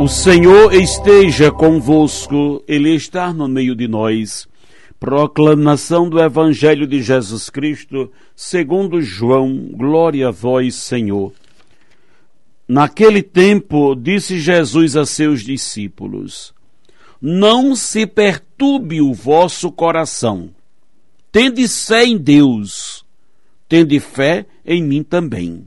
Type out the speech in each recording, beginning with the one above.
O Senhor esteja convosco, Ele está no meio de nós. Proclamação do Evangelho de Jesus Cristo, segundo João, glória a vós, Senhor. Naquele tempo, disse Jesus a seus discípulos: Não se perturbe o vosso coração. Tende fé em Deus, tende fé em mim também.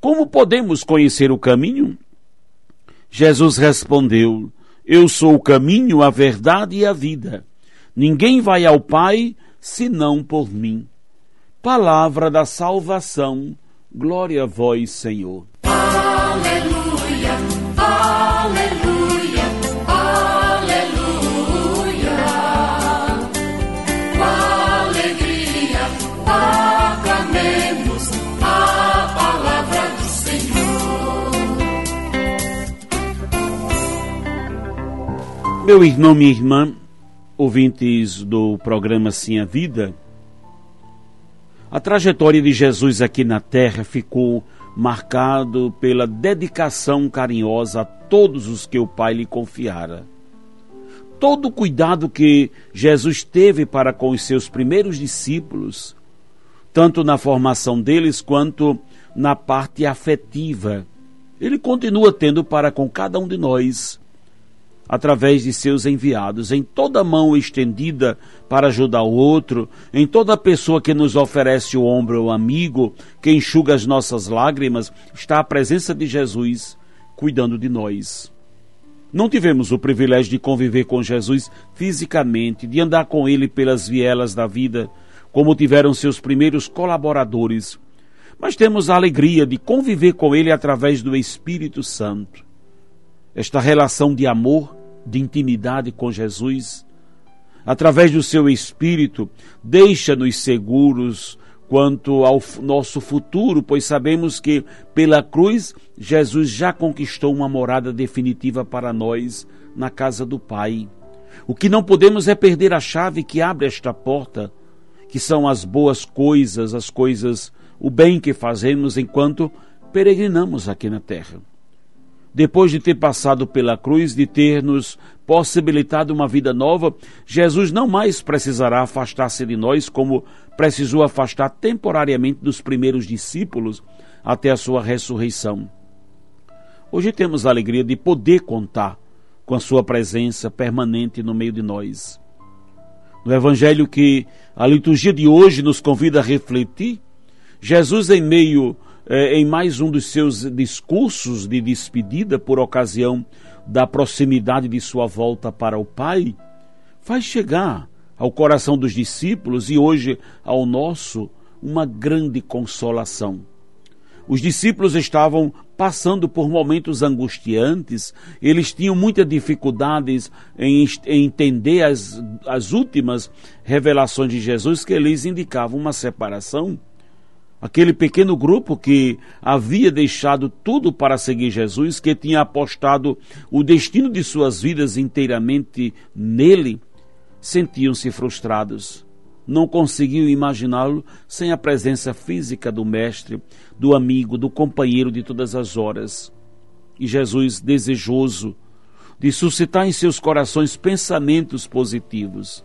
Como podemos conhecer o caminho? Jesus respondeu: Eu sou o caminho, a verdade e a vida. Ninguém vai ao Pai senão por mim. Palavra da salvação. Glória a vós, Senhor. Aleluia, Meu irmão, minha irmã, ouvintes do programa Sim a Vida, a trajetória de Jesus aqui na terra ficou marcado pela dedicação carinhosa a todos os que o Pai lhe confiara. Todo o cuidado que Jesus teve para com os seus primeiros discípulos, tanto na formação deles quanto na parte afetiva, ele continua tendo para com cada um de nós através de seus enviados, em toda mão estendida para ajudar o outro, em toda pessoa que nos oferece o ombro ao amigo, que enxuga as nossas lágrimas, está a presença de Jesus cuidando de nós. Não tivemos o privilégio de conviver com Jesus fisicamente, de andar com ele pelas vielas da vida, como tiveram seus primeiros colaboradores, mas temos a alegria de conviver com ele através do Espírito Santo. Esta relação de amor de intimidade com Jesus, através do seu Espírito, deixa-nos seguros quanto ao nosso futuro, pois sabemos que pela cruz Jesus já conquistou uma morada definitiva para nós na casa do Pai. O que não podemos é perder a chave que abre esta porta, que são as boas coisas, as coisas, o bem que fazemos enquanto peregrinamos aqui na terra depois de ter passado pela cruz, de ter nos possibilitado uma vida nova, Jesus não mais precisará afastar-se de nós como precisou afastar temporariamente dos primeiros discípulos até a sua ressurreição. Hoje temos a alegria de poder contar com a sua presença permanente no meio de nós. No evangelho que a liturgia de hoje nos convida a refletir, Jesus em meio eh, em mais um dos seus discursos de despedida por ocasião da proximidade de sua volta para o Pai, faz chegar ao coração dos discípulos e hoje ao nosso uma grande consolação. Os discípulos estavam passando por momentos angustiantes, eles tinham muitas dificuldades em, em entender as, as últimas revelações de Jesus que lhes indicavam uma separação aquele pequeno grupo que havia deixado tudo para seguir Jesus, que tinha apostado o destino de suas vidas inteiramente nele, sentiam-se frustrados. Não conseguiam imaginá-lo sem a presença física do Mestre, do amigo, do companheiro de todas as horas. E Jesus, desejoso de suscitar em seus corações pensamentos positivos,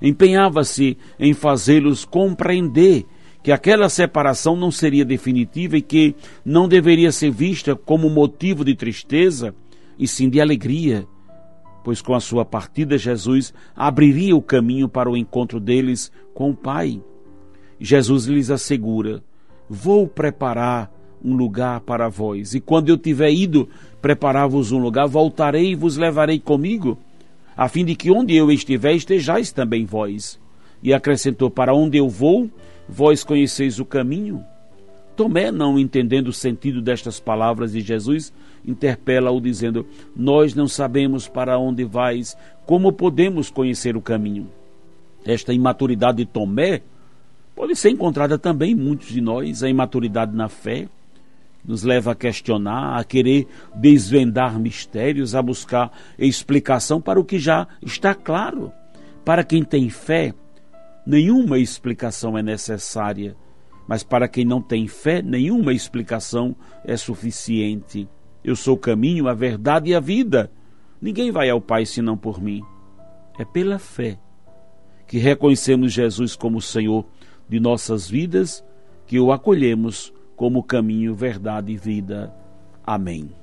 empenhava-se em fazê-los compreender que aquela separação não seria definitiva e que não deveria ser vista como motivo de tristeza, e sim de alegria, pois com a sua partida Jesus abriria o caminho para o encontro deles com o Pai. Jesus lhes assegura: Vou preparar um lugar para vós, e quando eu tiver ido preparar-vos um lugar, voltarei e vos levarei comigo, a fim de que onde eu estiver estejais também vós. E acrescentou: Para onde eu vou, vós conheceis o caminho. Tomé, não entendendo o sentido destas palavras de Jesus, interpela-o dizendo: Nós não sabemos para onde vais, como podemos conhecer o caminho? Esta imaturidade de Tomé pode ser encontrada também em muitos de nós, a imaturidade na fé, nos leva a questionar, a querer desvendar mistérios, a buscar explicação para o que já está claro. Para quem tem fé, nenhuma explicação é necessária, mas para quem não tem fé, nenhuma explicação é suficiente. Eu sou o caminho, a verdade e a vida. Ninguém vai ao Pai senão por mim. É pela fé que reconhecemos Jesus como Senhor de nossas vidas que o acolhemos como caminho, verdade e vida. Amém.